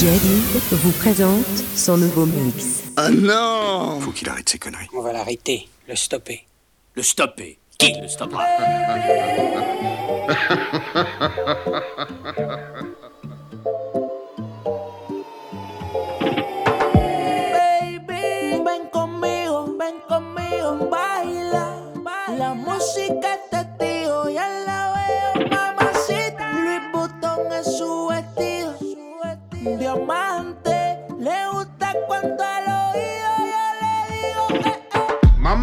Jadid vous présente son nouveau mix. Ah non Faut qu'il arrête ses conneries. On va l'arrêter, le stopper. Le stopper Qui le stoppera?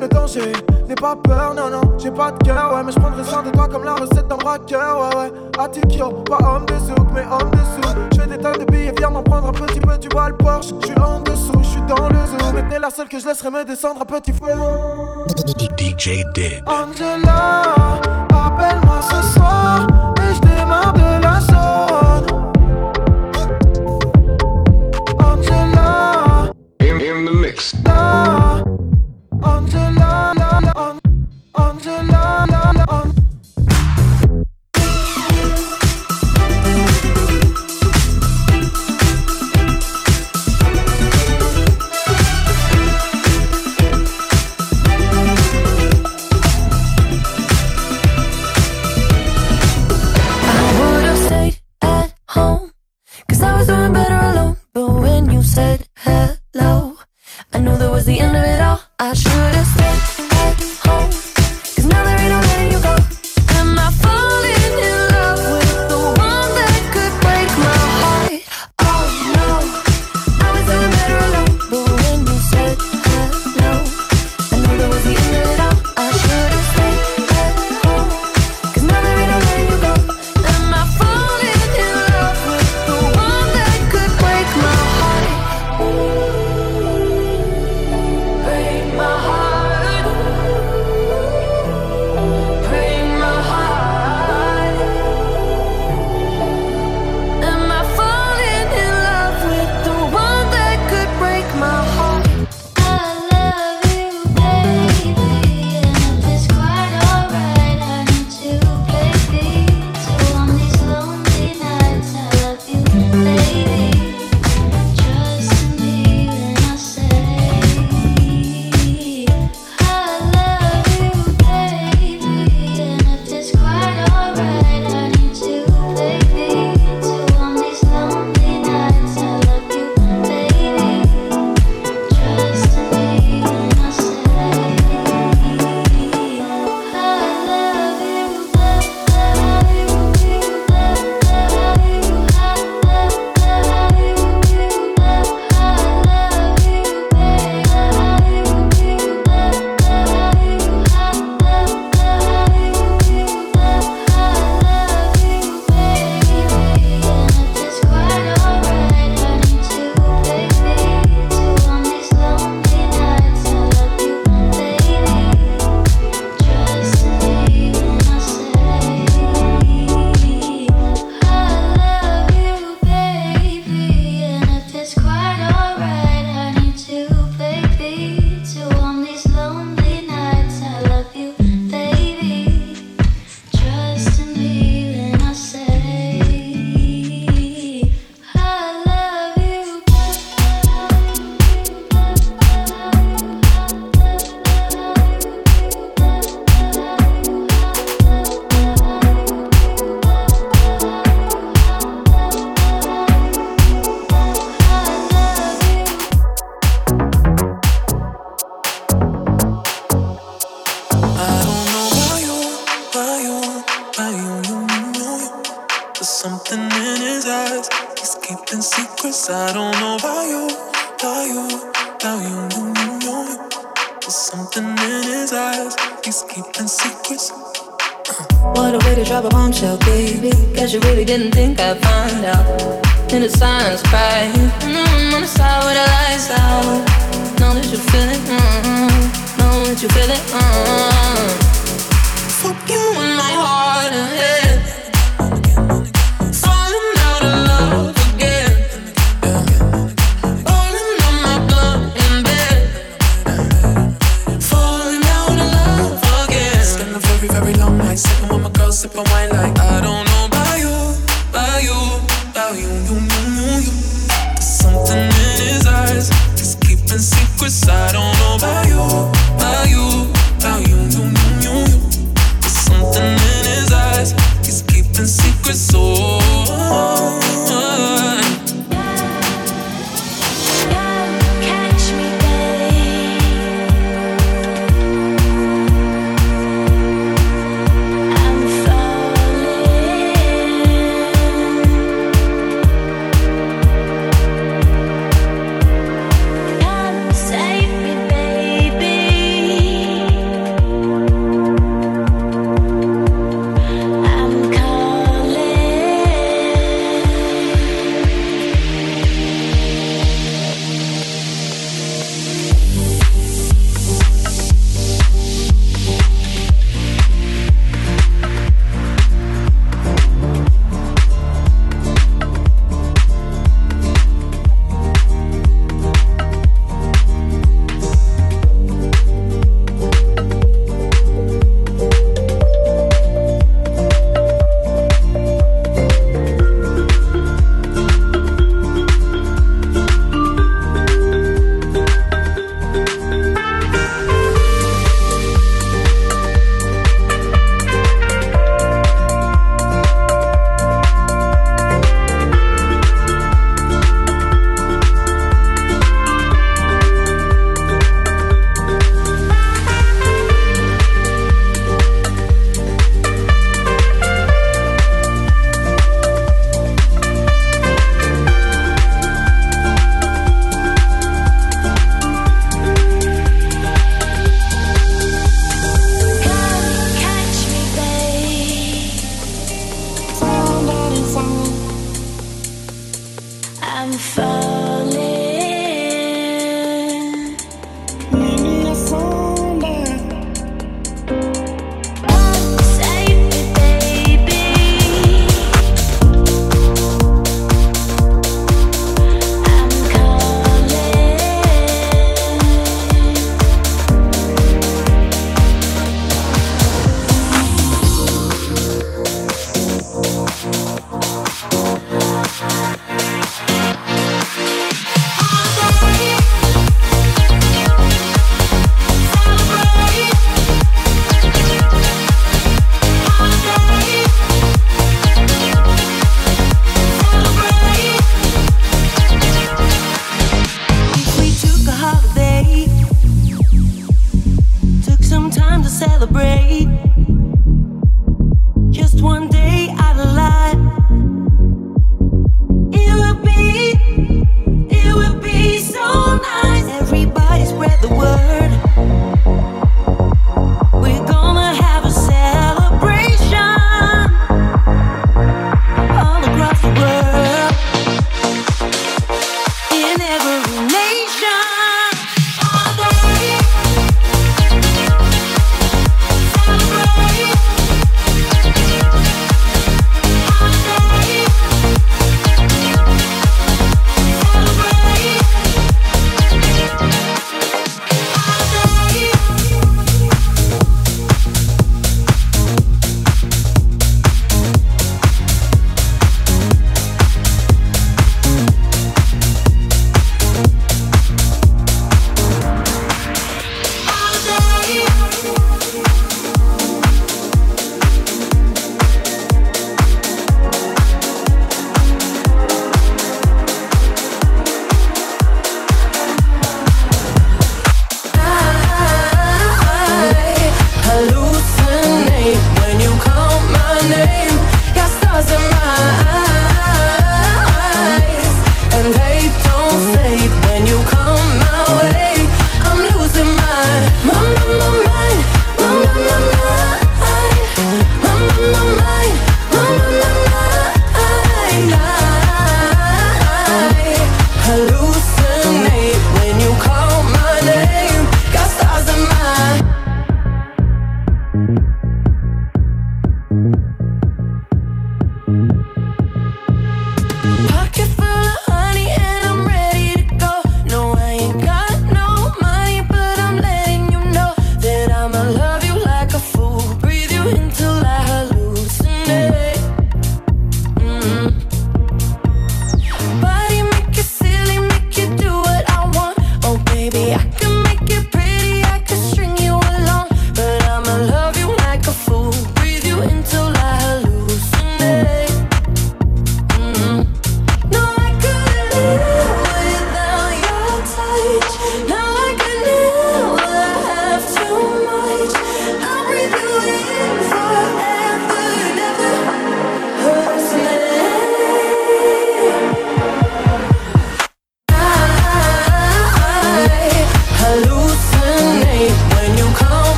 le danger. N'aie pas peur, non, non, j'ai pas de cœur, ouais. Mais je prendrai soin de toi comme la recette d'un braqueur, ouais, ouais. Attikio, pas homme de souk, mais homme de souk. fais des tas de billets, viens m'en prendre un petit peu, tu vois le Porsche. J'suis en dessous, j'suis dans le zoo. Mais t'es la seule que je laisserai me descendre à petit feu. DJ Dead. Angela, appelle-moi ce soir, et j'démarre de la zone. In, in the mix. Cause I was doing better alone. But when you said hello, I knew that was the end of it. Really didn't think I'd find out. In the silence, cry. Mm, on the side with the lights out. Know that you feel it. Mm, know that you feel it. Mm. Fuck you in my heart and head. Secrets. I don't know about you, about you, about you, you, you, you, you. There's something in his eyes. He's keeping secrets. Oh.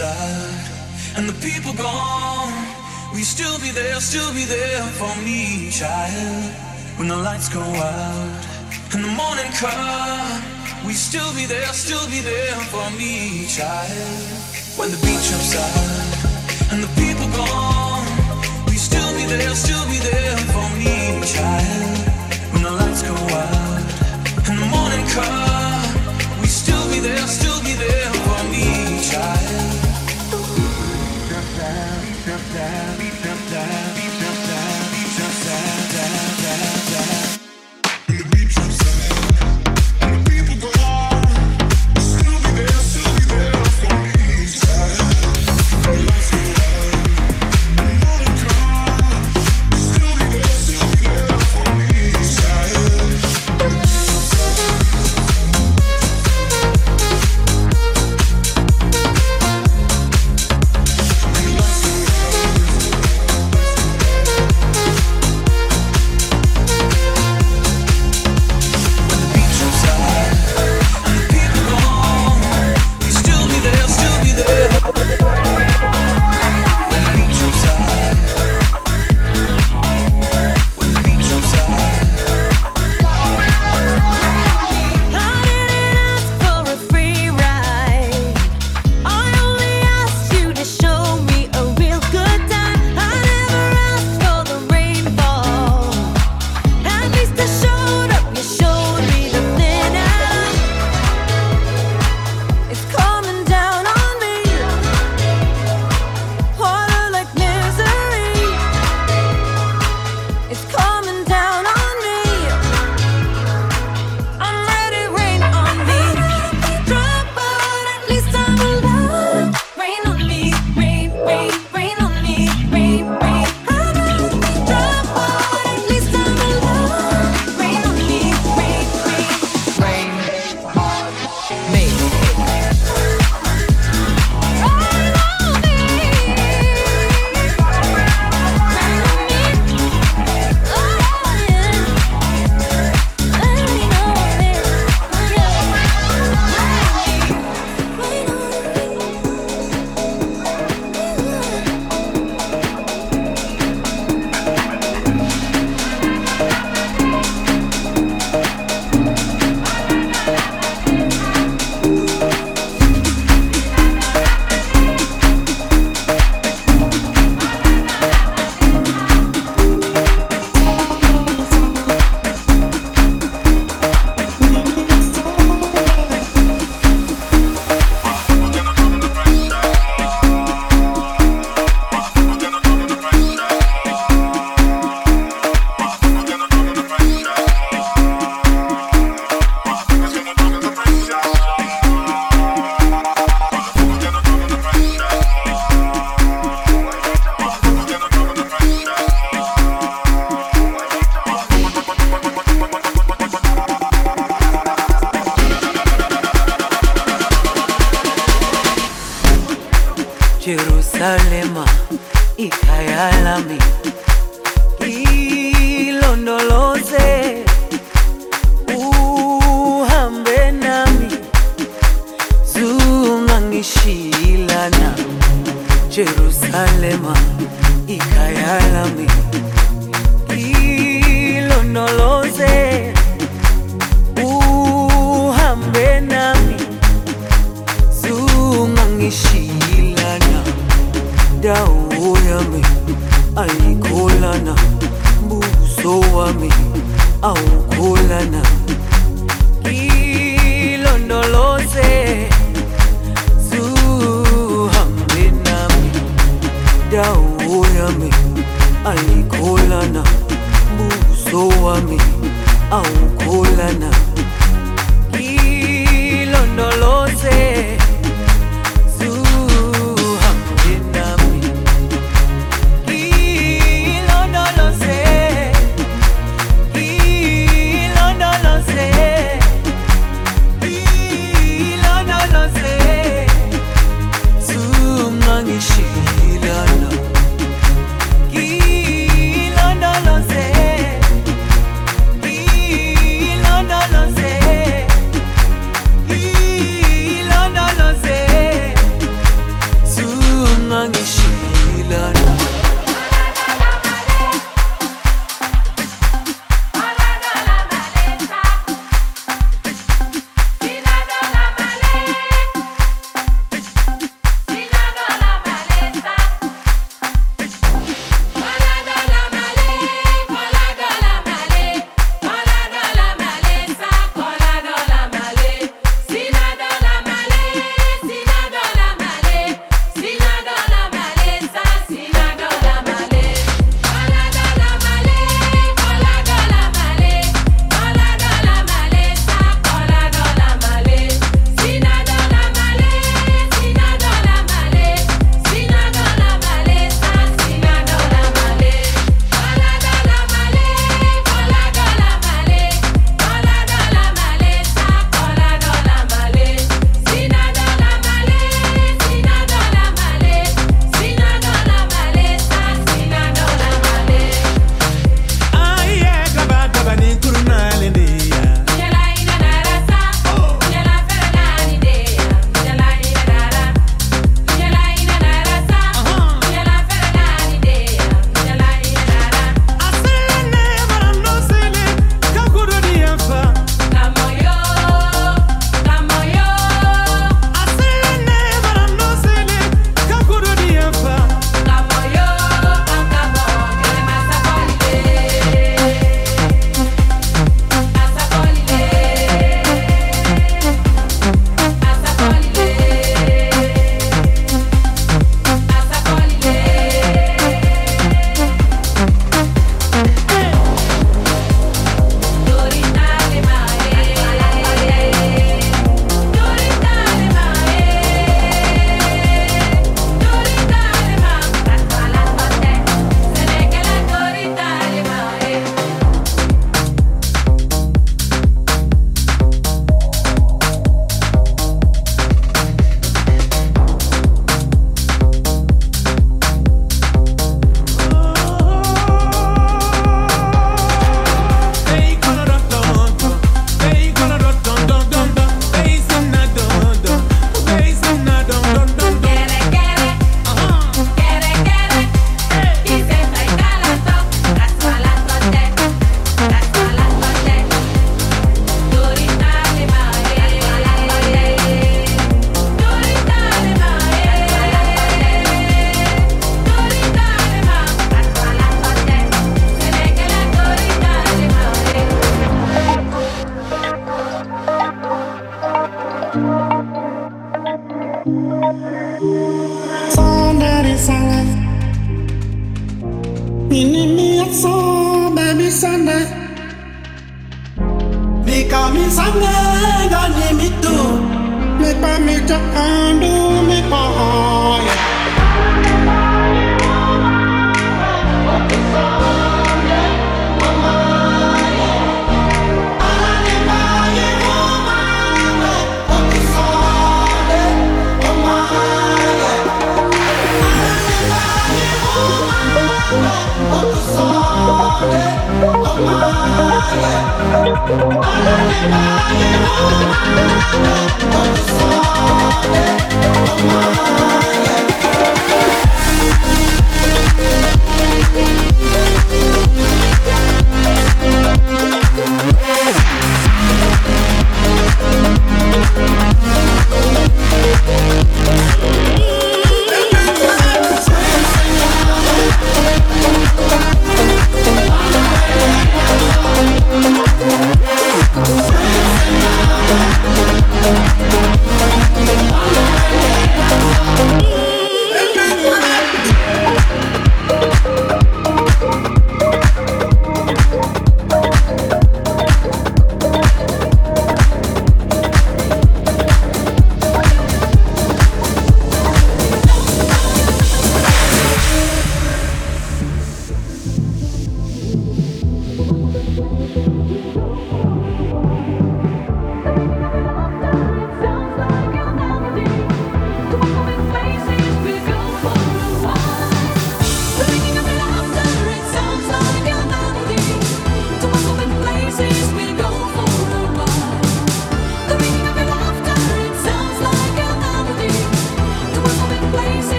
And the people gone, you still be there, still be there for me, child? When the lights go out and the morning come, will you still be there, still be there for me, child? When the beach upside and the people gone, you still be there, still be there for me, child? When the lights go out and the morning come, we still be there, still be there Jerusalema ikayalami ilondoloze uhambe nami zungangishilana Jerusalema ikhaya buso wami awukholana ilondoloze zuhambe nami. Dawo yami ayikholana buso uso wami awukholana ilondoloze Thank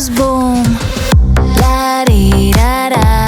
goes boom. La-dee-da-da.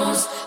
Queens